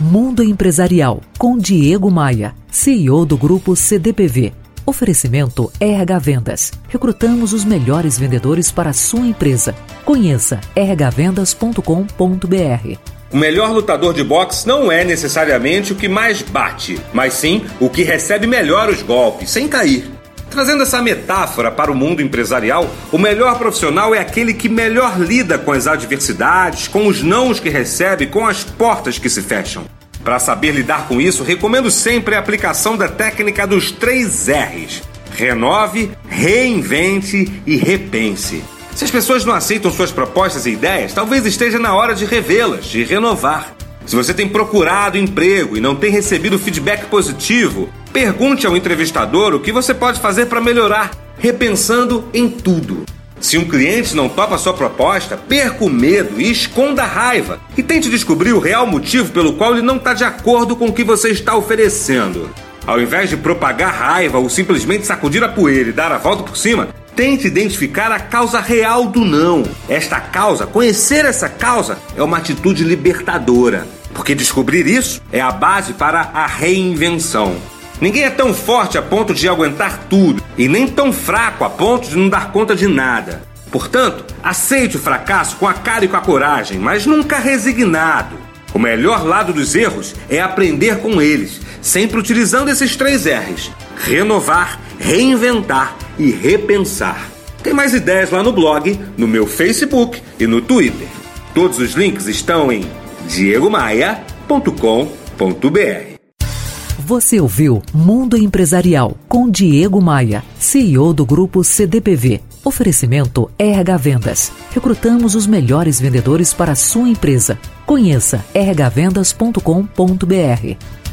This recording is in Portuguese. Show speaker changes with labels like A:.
A: Mundo Empresarial, com Diego Maia, CEO do Grupo CDPV. Oferecimento RH Vendas. Recrutamos os melhores vendedores para a sua empresa. Conheça rhvendas.com.br.
B: O melhor lutador de boxe não é necessariamente o que mais bate, mas sim o que recebe melhor os golpes, sem cair. Trazendo essa metáfora para o mundo empresarial, o melhor profissional é aquele que melhor lida com as adversidades, com os nãos que recebe, com as portas que se fecham. Para saber lidar com isso, recomendo sempre a aplicação da técnica dos três R's: renove, reinvente e repense. Se as pessoas não aceitam suas propostas e ideias, talvez esteja na hora de revê-las, de renovar. Se você tem procurado emprego e não tem recebido feedback positivo, pergunte ao entrevistador o que você pode fazer para melhorar, repensando em tudo. Se um cliente não topa sua proposta, perca o medo e esconda a raiva e tente descobrir o real motivo pelo qual ele não está de acordo com o que você está oferecendo. Ao invés de propagar raiva ou simplesmente sacudir a poeira e dar a volta por cima, Tente identificar a causa real do não. Esta causa, conhecer essa causa, é uma atitude libertadora, porque descobrir isso é a base para a reinvenção. Ninguém é tão forte a ponto de aguentar tudo e nem tão fraco a ponto de não dar conta de nada. Portanto, aceite o fracasso com a cara e com a coragem, mas nunca resignado. O melhor lado dos erros é aprender com eles, sempre utilizando esses três R's: renovar, reinventar e repensar. Tem mais ideias lá no blog, no meu Facebook e no Twitter. Todos os links estão em diegomaia.com.br.
A: Você ouviu Mundo Empresarial com Diego Maia, CEO do grupo CDPV. Oferecimento RH Vendas. Recrutamos os melhores vendedores para a sua empresa. Conheça rhvendas.com.br.